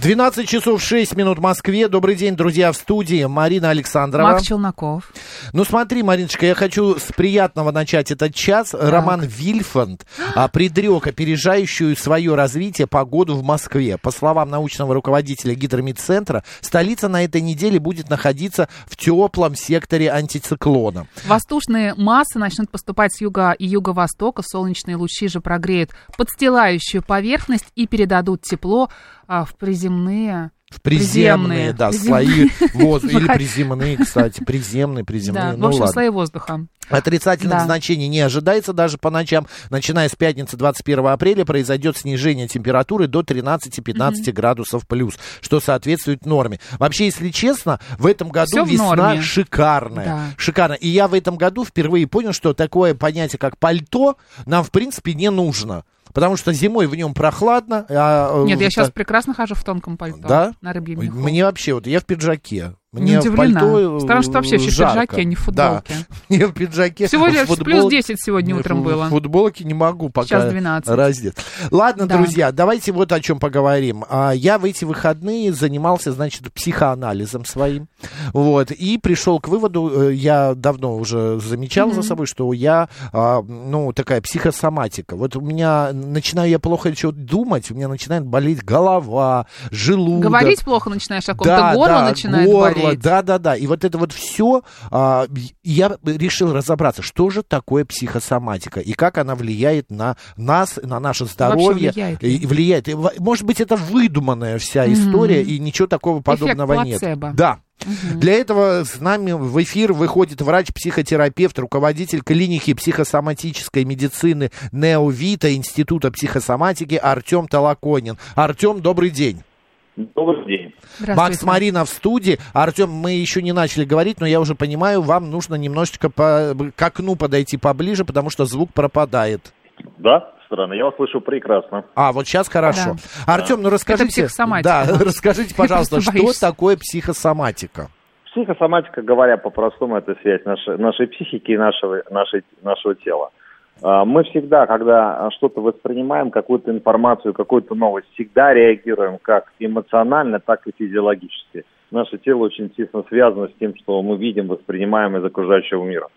12 часов 6 минут в Москве. Добрый день, друзья, в студии Марина Александрова. Мак Челноков. Ну смотри, Мариночка, я хочу с приятного начать этот час. Роман Вильфанд а, предрек опережающую свое развитие погоду в Москве. По словам научного руководителя гидромедцентра, столица на этой неделе будет находиться в теплом секторе антициклона. Воздушные массы начнут поступать с юга и юго-востока. Солнечные лучи же прогреют подстилающую поверхность и передадут тепло а, в приземные В приземные, Приземные. да, Приземные. слои воздуха. Или приземные, кстати. Приземные, приземные. Да, ну в общем, ладно. слои воздуха. Отрицательных Да. значений не ожидается даже по ночам. Начиная с пятницы 21 апреля произойдет снижение температуры до 13-15 градусов плюс, что соответствует норме. Вообще, если честно, в этом году Всё весна норме. шикарная. Да. Шикарно. И я в этом году впервые понял, что такое понятие, как пальто, нам, в принципе, не нужно. Потому что зимой в нем прохладно. а, э, Нет, я сейчас прекрасно хожу в тонком пальто. Да? На рыбьем меху. Мне вообще, вот я в пиджаке. Мне Не удивлена. пальто, э, Странно, что вообще в жарко. пиджаке, а не в Да. футболке. Я в пиджаке. В лишь плюс футболке. 10 сегодня утром было. В футболке не могу пока Сейчас 12. раздет. Ладно, Да. друзья, давайте вот о чем поговорим. А, Я в эти выходные занимался, значит, психоанализом своим. Вот. И пришел к выводу, э, я давно уже замечал за собой, что я, а, ну, такая психосоматика. Вот у меня, начинаю я плохо что думать, у меня начинает болеть голова, желудок. Говорить плохо начинаешь о ком-то, горло начинает горло, болеть. Да, да, да. И вот это вот все, я решил разобраться, что же такое психосоматика и как она влияет на нас, на наше здоровье. влияет ли? И влияет. И, Может быть, это выдуманная вся история, и ничего такого подобного нет. плацебо. Да. Для этого с нами в эфир выходит врач-психотерапевт, руководитель клиники психосоматической медицины Неовита Института психосоматики Артем Толоконин. Артем, добрый день. Добрый день. Макс Марина в студии. Артем, мы еще не начали говорить, но я уже понимаю, вам нужно немножечко по, к окну подойти поближе, потому что звук пропадает. Да, странно, я вас слышу прекрасно. А, вот сейчас хорошо. Артем, ну расскажите... психосоматика, Да, да. расскажите, пожалуйста, что такое психосоматика? Психосоматика, говоря по-простому, это связь нашей, нашей психики и нашего, нашей, нашего тела. А, Мы всегда, когда что-то воспринимаем, какую-то информацию, какую-то новость, всегда реагируем как эмоционально, так и физиологически. Наше тело очень тесно связано с тем, что мы видим, воспринимаем из окружающего мира.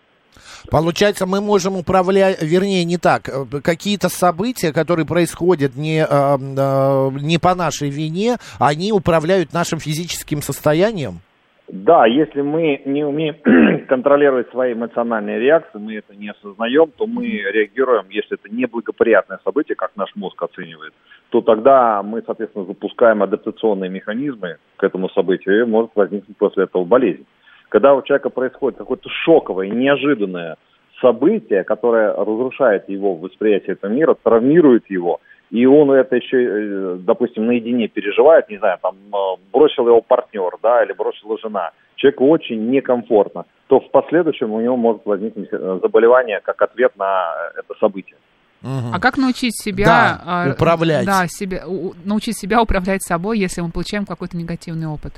Получается, мы можем управлять, вернее, не так, э, какие-то события, которые происходят не, э, э, не по нашей вине, они управляют нашим физическим состоянием? Да, если мы не умеем контролировать свои эмоциональные реакции, мы это не осознаем, то мы реагируем, если это неблагоприятное событие, как наш мозг оценивает, то тогда мы, соответственно, запускаем адаптационные механизмы к этому событию, и может возникнуть после этого болезнь. Когда у человека происходит какое-то шоковое, неожиданное событие, которое разрушает его восприятие этого мира, травмирует его, и он это еще, э, допустим, наедине переживает, не знаю, там э, бросил его партнер, да, или бросила жена, человеку очень некомфортно, то в последующем у него может возникнуть э, заболевание как ответ на это событие. А как научить себя... Да, а, управлять. Да, себя, научить себя управлять собой, если мы получаем какой-то негативный опыт?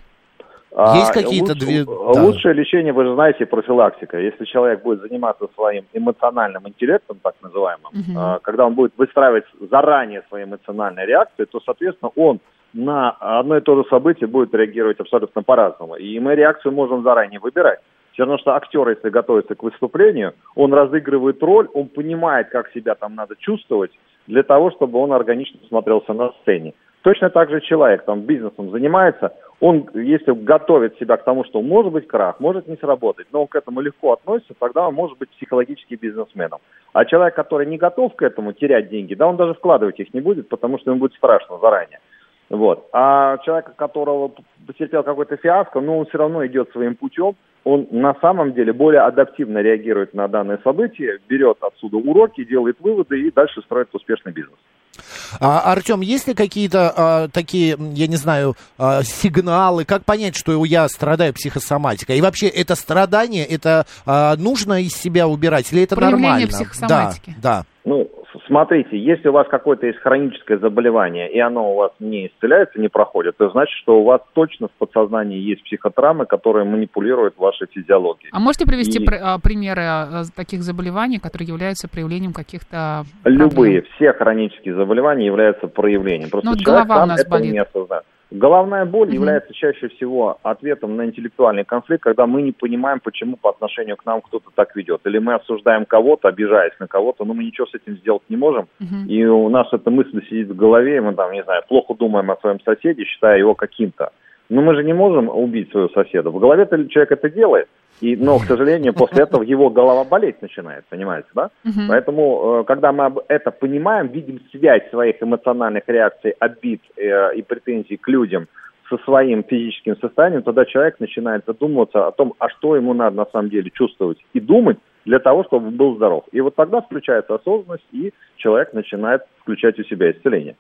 Есть А, какие-то две- э, да. Лучшее лечение, вы же знаете, профилактика. Если человек будет заниматься своим эмоциональным интеллектом, так называемым, а, когда он будет выстраивать заранее свои эмоциональные реакции, то, соответственно, он на одно и то же событие будет реагировать абсолютно по-разному. И мы реакцию можем заранее выбирать. Все равно, что актер, если готовится к выступлению, он разыгрывает роль, он понимает, как себя там надо чувствовать, для того, чтобы он органично смотрелся на сцене. Точно так же человек там бизнесом занимается, он, если готовит себя к тому, что может быть крах, может не сработать, но он к этому легко относится, тогда он может быть психологически бизнесменом. А человек, который не готов к этому терять деньги, да, он даже вкладывать их не будет, потому что ему будет страшно заранее. Вот. А человек, которого потерпел какой-то фиаско, но он все равно идет своим путем, он на самом деле более адаптивно реагирует на данное событие, берет отсюда уроки, делает выводы и дальше строит успешный бизнес. А, Артем, есть ли какие-то а, такие, я не знаю, а, сигналы, как понять, что я страдаю психосоматикой? И вообще это страдание, это а, нужно из себя убирать или это Проявление нормально? психосоматики. Да, да. Ну, смотрите, если у вас какое-то есть хроническое заболевание, и оно у вас не исцеляется, не проходит, то значит, что у вас точно в подсознании есть психотравмы, которые манипулируют вашей физиологией. А можете привести И- пр- а, примеры а, таких заболеваний, которые являются проявлением каких-то Любые, все хронические заболевания являются проявлением. Просто Ну, вот человек голова у сам нас этого болит. не осознает. Головная боль Мгм. является чаще всего ответом на интеллектуальный конфликт, когда мы не понимаем, почему по отношению к нам кто-то так ведет. Или мы осуждаем кого-то, обижаясь на кого-то, но мы ничего с этим сделать не можем. Мгм. И у нас эта мысль сидит в голове, и мы там, не знаю, плохо думаем о своем соседе, считая его каким-то. Но мы же не можем убить своего соседа. В голове-то человек это делает. И, но, к сожалению, после этого его голова болеть начинает, понимаете, да? Мгм. Поэтому, э, когда мы это понимаем, видим связь своих эмоциональных реакций, обид э, и претензий к людям со своим физическим состоянием, тогда человек начинает задумываться о том, а что ему надо на самом деле чувствовать и думать для того, чтобы он был здоров. И вот тогда включается осознанность, и человек начинает включать у себя исцеление.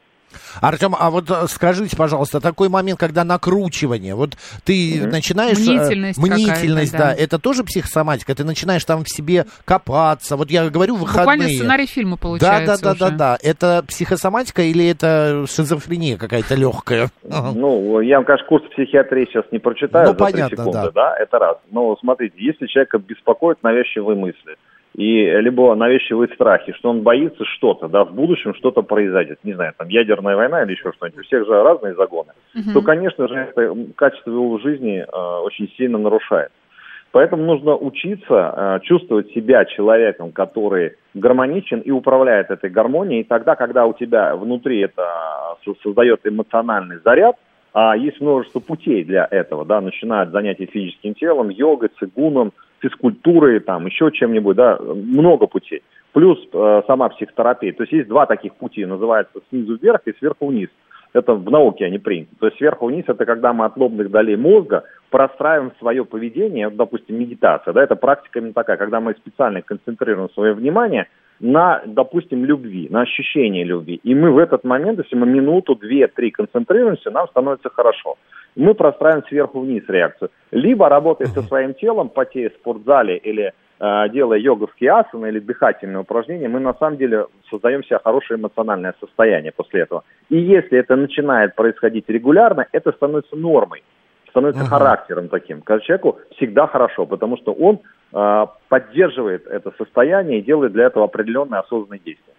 Артем, а вот э, скажите, пожалуйста, такой момент, когда накручивание, вот ты Мгм. начинаешь... э, Мнительность мнительность, да. да. Это тоже психосоматика? Ты начинаешь там в себе копаться. Вот я говорю, выходные. Буквально сценарий фильма Да, получается да, да, да, уже. да. Это психосоматика или это шизофрения какая-то легкая? Ну, я вам, конечно, курс психиатрии сейчас не прочитаю Ну, за понятно, секунды, да. да. это раз. Но смотрите, если человека беспокоят навязчивые мысли, и либо навязчивые страхи, что он боится что-то, да, в будущем что-то произойдет, не знаю, там ядерная война или еще что-нибудь, у всех же разные загоны, Мгм. то, конечно же, это качество его жизни э, очень сильно нарушает. Поэтому нужно учиться э, чувствовать себя человеком, который гармоничен и управляет этой гармонией. И тогда, когда у тебя внутри это э, со- создает эмоциональный заряд, а есть множество путей для этого, да, начиная от занятий физическим телом, йогой, цигуном, физкультурой, там, еще чем-нибудь, да, много путей. Плюс э, сама психотерапия. То есть есть два таких пути, называется снизу вверх и сверху вниз. Это в науке они приняты. То есть сверху вниз это когда мы от лобных долей мозга простраиваем свое поведение, допустим, медитация, да, это практика именно такая, когда мы специально концентрируем свое внимание на, допустим, любви, на ощущение любви. И мы в этот момент, если мы минуту, две, три концентрируемся, нам становится хорошо. Мы простраиваем сверху вниз реакцию. Либо работая со своим телом, потея в спортзале или э, делая йоговские асаны или дыхательные упражнения, мы на самом деле создаем себе хорошее эмоциональное состояние после этого. И если это начинает происходить регулярно, это становится нормой, становится Ага. характером таким. Когда человеку всегда хорошо, потому что он э, поддерживает это состояние и делает для этого определенные осознанные действия.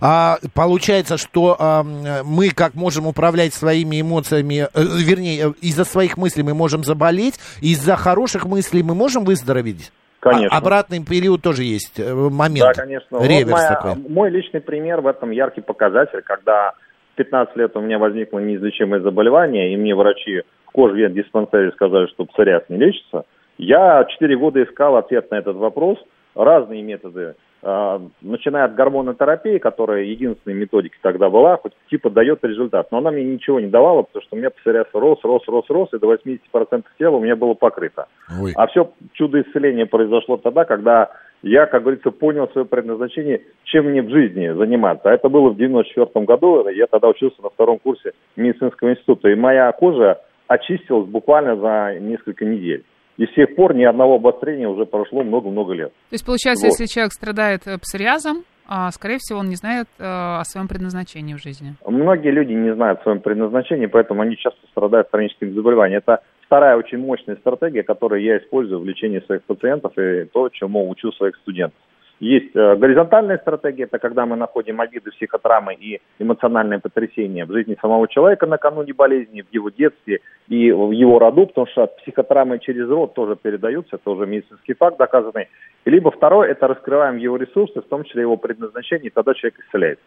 А, получается, что а, мы как можем управлять своими эмоциями, э, вернее, э, из-за своих мыслей мы можем заболеть, из-за хороших мыслей мы можем выздороветь? Конечно. А- обратный период тоже есть э, момент. Да, конечно. Вот Реверс моя- такой. мой личный пример в этом яркий показатель, когда в 15 лет у меня возникло неизлечимое заболевание, и мне врачи в кожвет-диспансере сказали, что псориаз не лечится, я 4 года искал ответ на этот вопрос, разные методы, а, начиная от гормонотерапии, которая единственной методикой тогда была, хоть типа дает результат, но она мне ничего не давала, потому что у меня псориаз рос, рос, рос, рос, и до 80% тела у меня было покрыто. Ой. А все чудо исцеления произошло тогда, когда я, как говорится, понял свое предназначение, чем мне в жизни заниматься. А это было в 94 году, я тогда учился на втором курсе медицинского института, и моя кожа очистилась буквально за несколько недель. И с тех пор ни одного обострения уже прошло много-много лет. То есть, получается, Вот. если человек страдает э, псориазом, а, скорее всего, он не знает э, о своем предназначении в жизни. Многие люди не знают о своем предназначении, поэтому они часто страдают хроническими заболеваниями. Это вторая очень мощная стратегия, которую я использую в лечении своих пациентов и то, чему учу своих студентов. Есть э, горизонтальная стратегия, это когда мы находим обиды, психотравмы и эмоциональное потрясение в жизни самого человека накануне болезни, в его детстве и в его роду, потому что психотравмы через род тоже передаются, это уже медицинский факт доказанный. Либо второе, это раскрываем его ресурсы, в том числе его предназначение, и тогда человек исцеляется.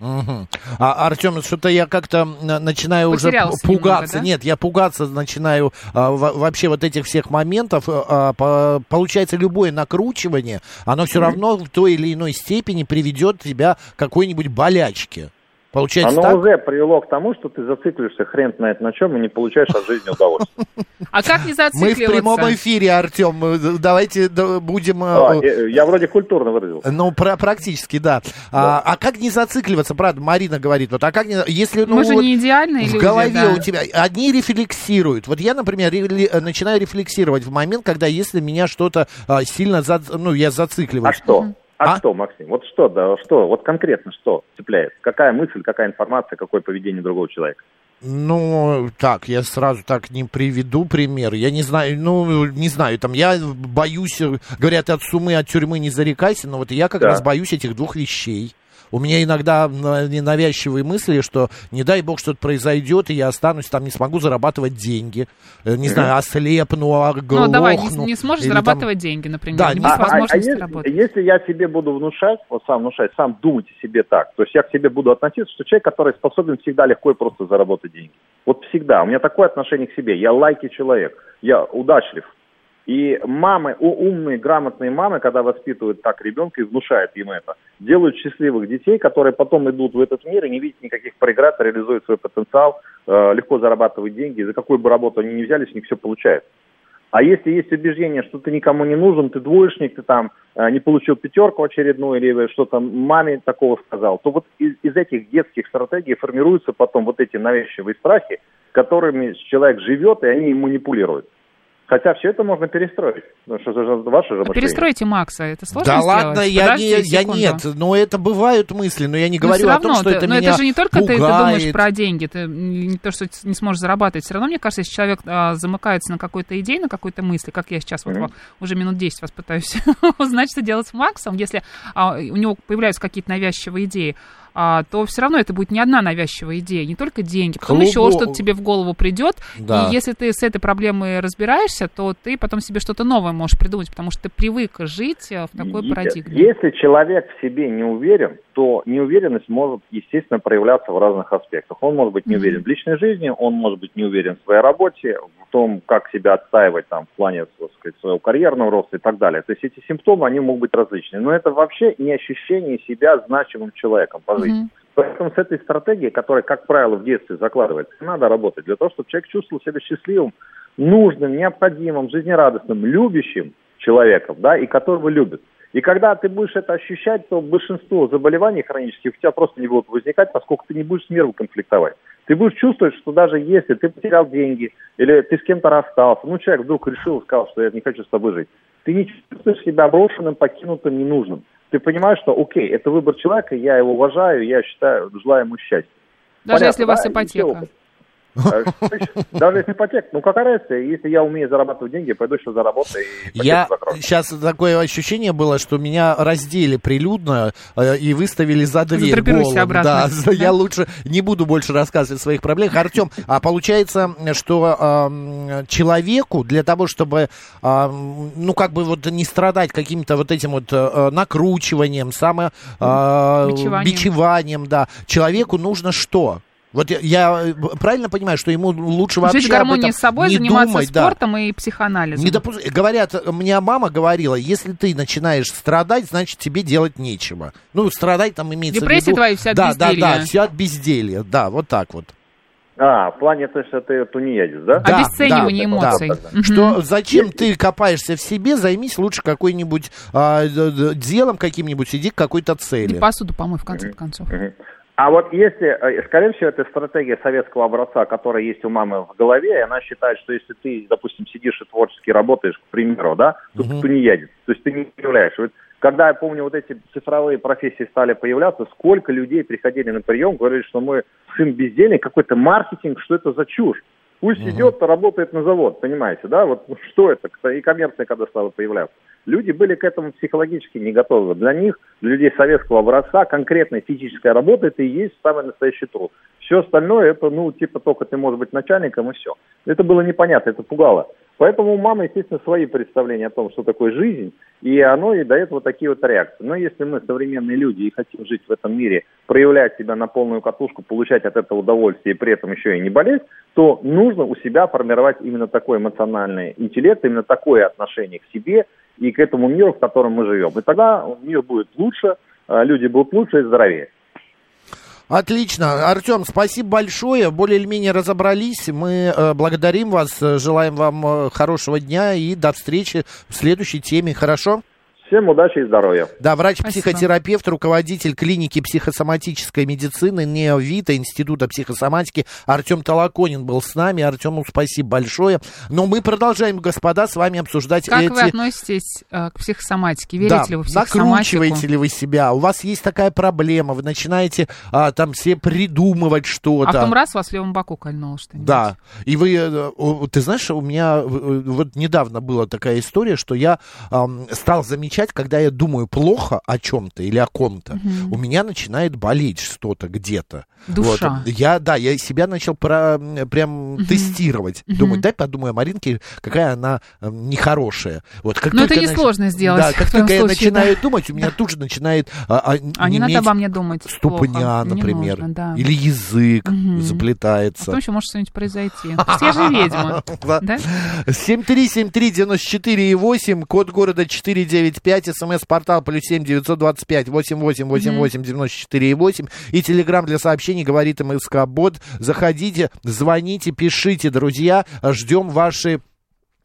Мгм. А, Артем, что-то я как-то начинаю уже Потерялся п- пугаться. немного, да? Нет, я пугаться начинаю а, во- вообще вот этих всех моментов. А, по- получается, любое накручивание, оно все равно в той или иной степени приведет тебя к какой-нибудь болячке. Получается Оно так? уже привело к тому, что ты зацикливаешься хрен знает на чем и не получаешь от жизни удовольствия. А как не Мы в зацикливаться? прямом эфире, Артем. Давайте да, будем... А, э, э, Я вроде культурно выразился. Ну, про- практически, да. А, а как не зацикливаться, правда, Марина говорит, вот, а как не, если, ну, Мы же вот не идеальные в люди, голове да. у тебя, одни рефлексируют. Вот я, например, начинаю рефлексировать в момент, когда если меня что-то а, сильно, за, ну, я А зацикливаюсь. что? А, А? что, Максим? Вот что, да, что? Вот конкретно что цепляет? Какая мысль, какая информация, какое поведение другого человека? Ну, так, я сразу так не приведу пример. Я не знаю, ну, не знаю, там, я боюсь, говорят, от сумы, от тюрьмы не зарекайся, но вот я как Да. раз боюсь этих двух вещей. У меня иногда на- не навязчивые мысли, что не дай бог что-то произойдет, и я останусь там, не смогу зарабатывать деньги. Э, Не знаю, ослепну, оглохну. Ну, давай, не, не сможешь Или там- зарабатывать деньги, например, Да, не А- а- а возможности если, работать. если я себе буду внушать, вот сам внушать, сам думать о себе так, то есть я к себе буду относиться, что человек, который способен всегда легко и просто заработать деньги. Вот всегда. У меня такое отношение к себе. Я лайки человек. Я удачлив. И мамы, умные, грамотные мамы, когда воспитывают так ребенка и внушают ему это, делают счастливых детей, которые потом идут в этот мир и не видят никаких преград, реализуют свой потенциал, э, легко зарабатывают деньги, и за какую бы работу они ни взялись, у них все получается. А если есть убеждение, что ты никому не нужен, ты двоечник, ты там э, не получил пятерку очередную или что-то маме такого сказал, то вот из, из этих детских стратегий формируются потом вот эти навязчивые страхи, которыми человек живет, и они им манипулируют. Хотя все это можно перестроить. Ну, что же ваше же А. Перестройте Макса, это сложно Да сделать? ладно, я, не, я нет, но это бывают мысли, но я не Но говорю все о том, что ты- это но меня это же не только ты, ты думаешь про деньги, ты не то, что не сможешь зарабатывать. Все равно, мне кажется, если человек а, замыкается на какой-то идее, на какой-то мысли, как я сейчас вот Мгм. во- уже минут 10 вас пытаюсь узнать, что делать с Максом, если а, у него появляются какие-то навязчивые идеи, а, то все равно это будет не одна навязчивая идея, не только деньги, потом еще Клубо- что-то тебе в голову придет, Да. и если ты с этой проблемой разбираешься, то ты потом себе что-то новое можешь придумать, потому что ты привык жить а, в такой парадигме. Если человек в себе не уверен, то неуверенность может, естественно, проявляться в разных аспектах. Он может быть не Мгм. уверен в личной жизни, он может быть не уверен в своей работе, в том, как себя отстаивать там, в плане так сказать, своего карьерного роста и так далее. То есть эти симптомы, они могут быть различны. Но это вообще не ощущение себя значимым человеком по жизни. Поэтому с этой стратегией, которая, как правило, в детстве закладывается, надо работать для того, чтобы человек чувствовал себя счастливым, нужным, необходимым, жизнерадостным, любящим человеком, да, и которого любят. И когда ты будешь это ощущать, то большинство заболеваний хронических у тебя просто не будут возникать, поскольку ты не будешь с миром конфликтовать. Ты будешь чувствовать, что даже если ты потерял деньги, или ты с кем-то расстался, ну, человек вдруг решил, сказал, что я не хочу с тобой жить, ты не чувствуешь себя брошенным, покинутым, ненужным. Ты понимаешь, что, окей, это выбор человека, я его уважаю, я считаю, желаю ему счастья. Даже Понятно, если у вас да? Ипотека. А, Даже если ипотека, ну какая разница, если я умею зарабатывать деньги, пойду еще заработаю и Я закрою. сейчас такое ощущение было, что меня раздели прилюдно э, и выставили за дверь Задрапируйся голым. обратно. Да, я лучше не буду больше рассказывать о своих проблемах. Артем, а получается, что человеку для того, чтобы, ну как бы вот не страдать каким-то вот этим вот э, накручиванием, само э, Бичеванием. бичеванием, да, человеку нужно что? Вот я, я э, правильно понимаю, что ему лучше вообще Жить в гармонии об этом с собой, не заниматься думать, да. спортом и психоанализом. Не допу- Говорят, мне мама говорила, если ты начинаешь страдать, значит тебе делать нечего. Ну, страдать там имеется Депрессия в виду... твоя вся от да, безделья. Да, да, все от безделья. Да, вот так вот. А, в плане, то, что ты тунеядец, да? Да, Обесценивание да, эмоций. да, да. Мгм. Что зачем ты копаешься в себе, займись лучше какой-нибудь а, делом каким-нибудь, иди к какой-то цели. И посуду помой, в конце концов. А вот если, э, скорее всего, это стратегия советского образца, которая есть у мамы в голове, и она считает, что если ты, допустим, сидишь и творчески работаешь, к примеру, да, то Мгм. ты не едешь, то есть ты не являешь. Вот когда я помню, вот эти цифровые профессии стали появляться, сколько людей приходили на прием, говорили, что мы сын бездельник, какой-то маркетинг, что это за чушь. Пусть идет, работает на завод, понимаете, да? Вот что это? И коммерция когда стала появляться. Люди были к этому психологически не готовы. Для них, для людей советского образца, конкретная физическая работа это и есть самый настоящий труд. Все остальное это, ну, типа только ты можешь быть начальником и все. Это было непонятно, это пугало. Поэтому у мамы, естественно, свои представления о том, что такое жизнь, и оно и дает вот такие вот реакции. Но если мы современные люди и хотим жить в этом мире, проявлять себя на полную катушку, получать от этого удовольствие и при этом еще и не болеть, то нужно у себя формировать именно такой эмоциональный интеллект, именно такое отношение к себе и к этому миру, в котором мы живем. И тогда мир будет лучше, а люди будут лучше и здоровее. Отлично. Артем, спасибо большое. Более или менее разобрались. Мы э, благодарим вас, желаем вам э, хорошего дня и до встречи в следующей теме. Хорошо? Всем удачи и здоровья. Да, врач-психотерапевт, руководитель клиники психосоматической медицины НеоВита Института психосоматики Артем Толоконин был с нами. Артему спасибо большое. Но мы продолжаем, господа, с вами обсуждать Как эти... вы относитесь э, к психосоматике? Верите да, ли вы в психосоматику? накручиваете ли вы себя? У вас есть такая проблема, вы начинаете а, там все придумывать А что-то. потом раз вас в левом боку кольнуло что-нибудь. Да, и вы, э, ты знаешь, у меня э, вот недавно была такая история, что я ам, стал замечать, когда я думаю плохо о чем-то или о ком-то, у меня начинает болеть что-то где-то. Душа. Вот. Я, да, я себя начал про, прям тестировать. Думаю, дай подумаю о Маринке, какая она э, нехорошая. Вот, как Но это только я несложно нач- сделать Да, как только я случае, начинаю думать, у меня тут же начинает а, а, А не надо обо мне думать ступня, плохо. Не например. нужно, да. Или язык. А заплетается. потом еще может что-нибудь произойти. Я же ведьма. Да. Да? 7373948, код города 495, смс-портал плюс 7 925 8888 94,8 и телеграмм для сообщений говорит МСК Бот. Заходите, звоните, пишите, друзья, ждем ваши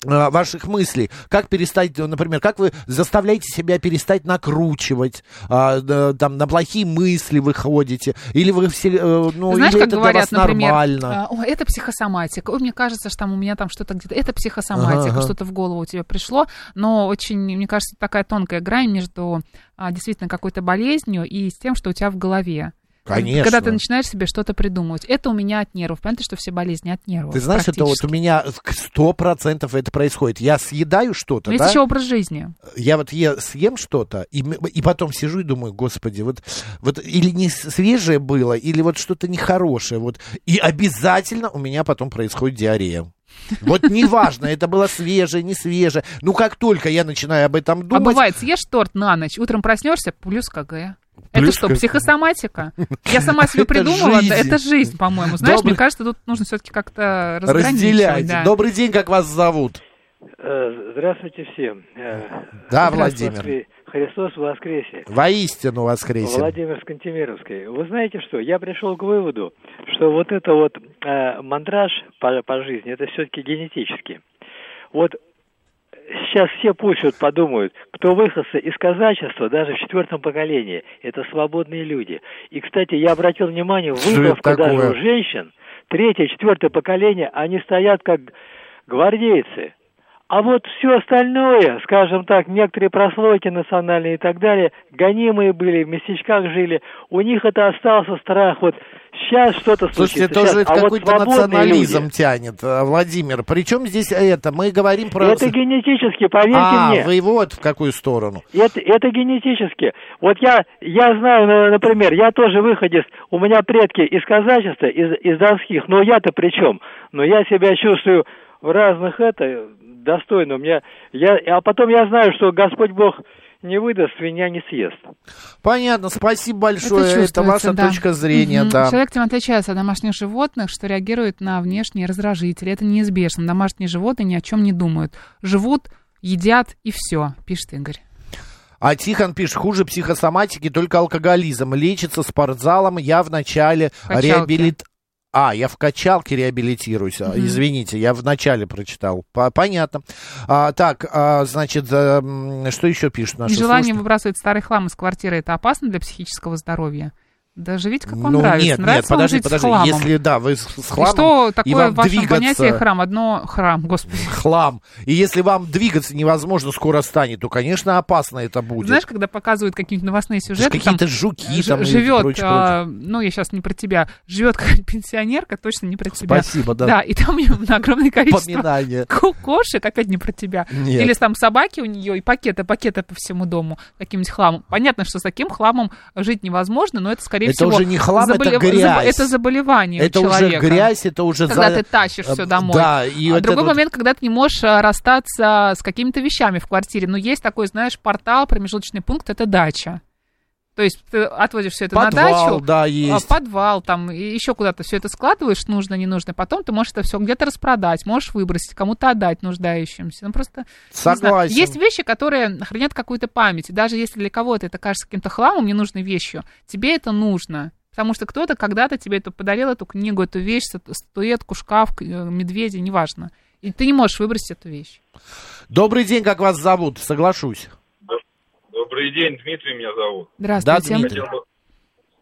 ваших мыслей. Как перестать, например, как вы заставляете себя перестать накручивать, а, там, на плохие мысли выходите, или вы все, э, ну, Знаешь, или как это говорят, для вас например, нормально? а, «Ой, это психосоматика. Ой, мне кажется, что там у меня там что-то где-то. Это психосоматика, Ага, что-то в голову тебе пришло. Но очень, мне кажется, такая тонкая грань между а, действительно какой-то болезнью и с тем, что у тебя в голове. Конечно. Когда ты начинаешь себе что-то придумывать. Это у меня от нервов. Понятно, что все болезни от нервов. Ты знаешь, это вот у меня сто процентов это происходит. Я съедаю что-то, Но да? есть еще образ жизни. Я вот е, съем что-то, и, и потом сижу и думаю, господи, вот, вот или не свежее было, или вот что-то нехорошее, вот, и обязательно у меня потом происходит диарея. Вот неважно, это было свежее, не свежее. Ну, как только я начинаю об этом А думать... бывает, съешь торт на ночь, утром проснешься, плюс КГ. Это Плюс что, КГ. психосоматика? Я сама себе Это придумала, это, это жизнь, по-моему. Знаешь, Добрый- мне кажется, тут нужно все-таки как-то. Разделяйте. да. Добрый день, как вас зовут? Э, Здравствуйте всем. Э, Да, Христос Владимир. Христос воскресе. Воистину воскресен. Владимир с Кантемировской. Вы знаете что, я пришел к выводу, что вот это вот э, мандраж по, по жизни, это все-таки генетически. Вот сейчас все пусть вот подумают, кто выходцы из казачества, даже в четвертом поколении, это свободные люди. И, кстати, я обратил внимание, выходка даже у женщин, третье, четвертое поколение, они стоят как гвардейцы. А вот все остальное, скажем так, некоторые прослойки национальные и так далее, гонимые были, в местечках жили, у них это остался страх. Вот сейчас что-то Слушайте, случится. тоже щас, это а вот какой-то свободные национализм люди, тянет, э, Владимир. Причем здесь это? Мы говорим про... Это генетически, поверьте а, мне. вы вот в какую сторону. Это, это генетически. Вот я, я знаю, например, я тоже выходец, у меня предки из казачества, из, из донских, но я-то при чем? Но я себя чувствую в разных это достойно. У меня, я, а потом я знаю, что Господь Бог не выдаст, свинья не съест. Понятно, спасибо большое. Это, чувствуется, ваша да. точка зрения, Мгм. да. Человек тем отличается от домашних животных, что реагирует на внешние раздражители. Это неизбежно. Домашние животные ни о чем не думают. Живут, едят и все, пишет Игорь. А Тихон пишет, хуже психосоматики, только алкоголизм. Лечится спортзалом. Я в начале Качалки. реабилит... А, я в качалке реабилитируюсь. А, Извините, я в начале прочитал. По- Понятно. А, так, а, значит, а, что еще пишут наши Желание слушатели? выбрасывать старый хлам из квартиры это опасно для психического здоровья? Да живите, как вам ну, нравится. нет, нравится нет, вам подожди, жить подожди. с хламом. Если, да, вы с, с И хламом... что и такое вам в вашем двигаться- понятии храм? Одно храм, господи. Хлам. И если вам двигаться невозможно скоро станет, то, конечно, опасно это будет. Знаешь, когда показывают какие-нибудь новостные сюжеты, какие-то жуки ж- там и живет, прочее, а, ну, я сейчас не про тебя, живет какая-то пенсионерка, точно не про тебя. Спасибо, да. Да, и там у нее на огромное количество Поминание. кошек, опять не про тебя. Нет. Или там собаки у нее и пакеты, пакеты по всему дому, каким-нибудь хламом. Понятно, что с таким хламом жить невозможно, но это, скорее Это всего... уже не хлам, это заболев- грязь. Это заболевание у Это уже человека. грязь, это уже... Когда за- ты тащишь все э, домой. Да, и а другой это вот- момент, когда ты не можешь а, расстаться с какими-то вещами в квартире. Но есть такой, знаешь, портал, промежуточный пункт, это дача. То есть ты отводишь все это на Подвал, дачу, да, а, есть. подвал, там, еще куда-то все это складываешь, нужно, не нужно. Потом ты можешь это все где-то распродать, можешь выбросить, кому-то отдать нуждающимся. Ну, просто... Согласен. Есть вещи, которые хранят какую-то память. И даже если для кого-то это кажется каким-то хламом, ненужной вещью, тебе это нужно. Потому что кто-то когда-то тебе это подарил, эту книгу, эту вещь, стату- статуэтку, шкаф, э, медведя, неважно. И ты не можешь выбросить эту вещь. Добрый день, как вас зовут? Соглашусь. Добрый день, Дмитрий меня зовут. Здравствуйте. Да, Дмитрий. Хотел бы,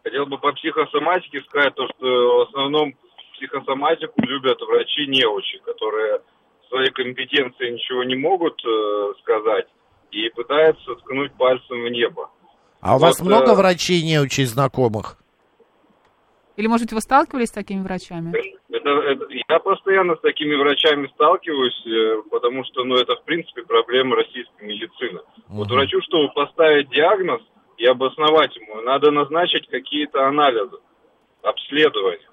хотел бы по психосоматике сказать то, что в основном психосоматику любят врачи неучи, которые своей компетенции ничего не могут э, сказать и пытаются ткнуть пальцем в небо. А у вас Вот, много э, врачей не очень знакомых? Или, может быть, вы сталкивались с такими врачами? Это, это- я постоянно с такими врачами сталкиваюсь, э, потому что, ну, это, в принципе, проблема российской медицины. Вот Мгм. врачу, чтобы поставить диагноз и обосновать ему, надо назначить какие-то анализы, обследования.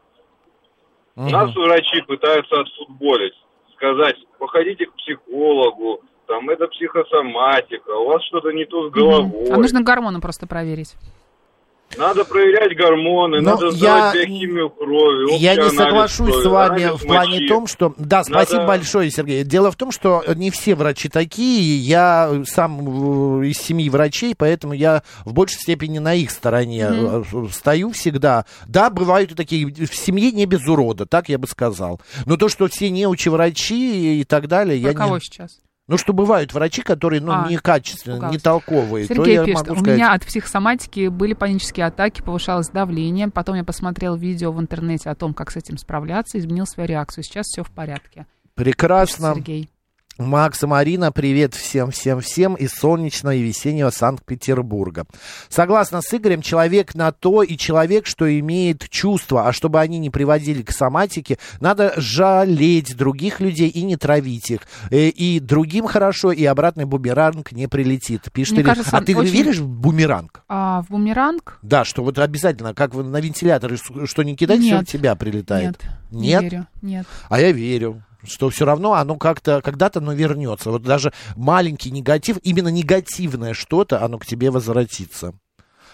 У Мгм. нас врачи пытаются отфутболить, сказать, походите к психологу, там, это психосоматика, у вас что-то не то с головой. А нужно гормоны просто проверить. Надо проверять гормоны, Но надо я- биохимию крови, Я не соглашусь крови, с вами в плане мочи. том, что... Да, спасибо Надо- большое, Сергей. Дело в том, что не все врачи такие. Я сам э, из семьи врачей, поэтому я в большей степени на их стороне э, стою всегда. Да, бывают и такие. В семье не без урода, так я бы сказал. Но то, что все неучи врачи и так далее, Про я кого не... сейчас? Ну, что бывают врачи, которые, ну, А, некачественные, испугался. не толковые, то Сергей я пишет, могу у сказать... меня от психосоматики были панические атаки, повышалось давление. Потом я посмотрел видео в интернете о том, как с этим справляться, изменил свою реакцию. Сейчас все в порядке. Прекрасно. Сергей. Макс и Марина, привет всем-всем-всем из солнечного и весеннего Санкт-Петербурга. Согласно с Игорем, человек на то и человек, что имеет чувства, а чтобы они не приводили к соматике, надо жалеть других людей и не травить их. Э, И другим хорошо, и обратный бумеранг не прилетит. Пишет Мне Ирина. кажется, а ты очень- веришь в бумеранг? А в бумеранг? Да, что вот обязательно, как вы на вентиляторе, с- что не кидать, все в тебя прилетает. Нет, не Нет? верю. Нет. А я верю, что все равно оно как-то когда-то оно вернется. Вот даже маленький негатив, именно негативное что-то, оно к тебе возвратится.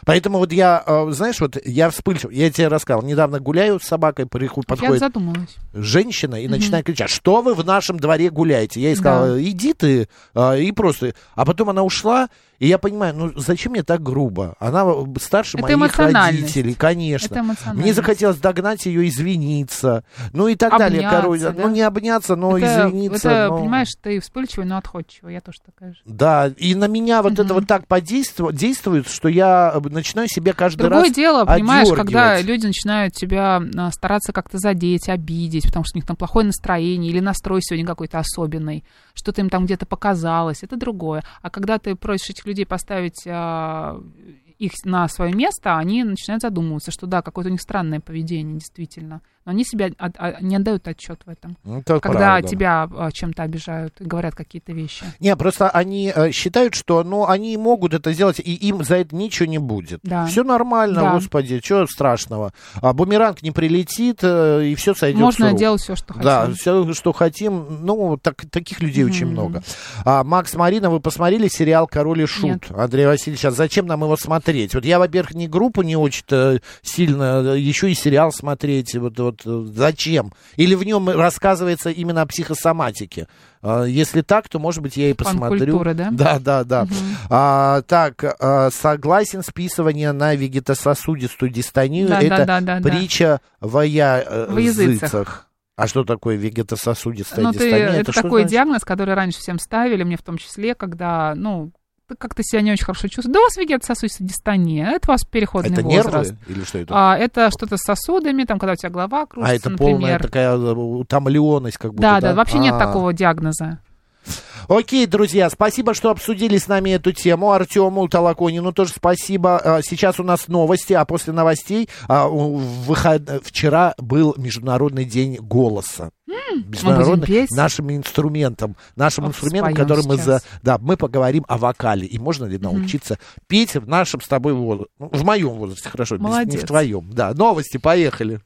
Поэтому вот я, э, знаешь, вот я вспыльчив, я тебе рассказал, недавно гуляю с собакой, приху- Я подходит задумалась. женщина и Мгм. начинает кричать, что вы в нашем дворе гуляете? Я ей сказал, Да. иди ты, а, и просто... А потом она ушла, и я понимаю, ну зачем мне так грубо? Она старше Это моих родителей, конечно. Это. Мне захотелось догнать ее, извиниться, ну и так далее. Обняться, Короче, да? ну не обняться, но это, извиниться. это, но- понимаешь, ты вспыльчивый, но отходчивый. Я тоже такая же. Да, и на меня вот это вот так подействует, действует, что я э, начинаю себя каждый Другое раз дело, понимаешь, когда люди начинают тебя а, стараться как-то задеть, обидеть, потому что у них там плохое настроение или настрой сегодня какой-то особенный, что-то им там где-то показалось, это другое. А когда ты просишь этих людей поставить а, их на свое место, они начинают задумываться, что да, какое-то у них странное поведение, действительно. Но они себя от- а, не отдают отчет в этом. Ну, Это когда правда. тебя а, чем-то обижают и говорят какие-то вещи. Не, просто они э, считают, что ну, они могут это сделать, и им за это ничего не будет. Да. Все нормально, Да. господи, что страшного. А бумеранг не прилетит, э, и все сойдет Можно с делать все, что хотим. Да, все, что хотим. Ну, так, таких людей очень Мгм. много. А, Макс, Марина, вы посмотрели сериал «Король и Шут»? Нет. Андрей Васильевич, а зачем нам его смотреть? Вот я, во-первых, не группу не очень-то сильно, еще и сериал смотреть. Вот, вот э, зачем? Или в нем рассказывается именно о психосоматике? А, Если так, то, может быть, я и посмотрю. Фан-культура, да? Да, да, да. А, так, а, согласен, списывание на вегетососудистую дистонию. Да, это да, да, да, да. притча во я- Во языцах. А что такое вегетососудистая Ну, ты, дистония? это, что такой значит? диагноз, который раньше всем ставили, мне в том числе, когда, ну, ты как-то себя не очень хорошо чувствуешь. Да у вас вегетососудистая дистония, это у вас переходный Это возраст. нервы или что это? А, это что-то с сосудами, там, когда у тебя голова кружится, А это например. полная такая э, утомленность, как будто, да, да, вообще нет А. такого диагноза. Окей, друзья, спасибо, что обсудили с нами эту тему. Артему Толоконину тоже спасибо. А, Сейчас у нас новости, а после новостей а, выход- вчера был Международный день голоса. Международный петь? нашим инструментом, нашим Ох, инструментом, который мы за, да, мы поговорим о вокале и можно ли научиться петь в нашем с тобой возрасте, в моем возрасте, хорошо, без- не Молодец. в твоем, да. Новости, поехали.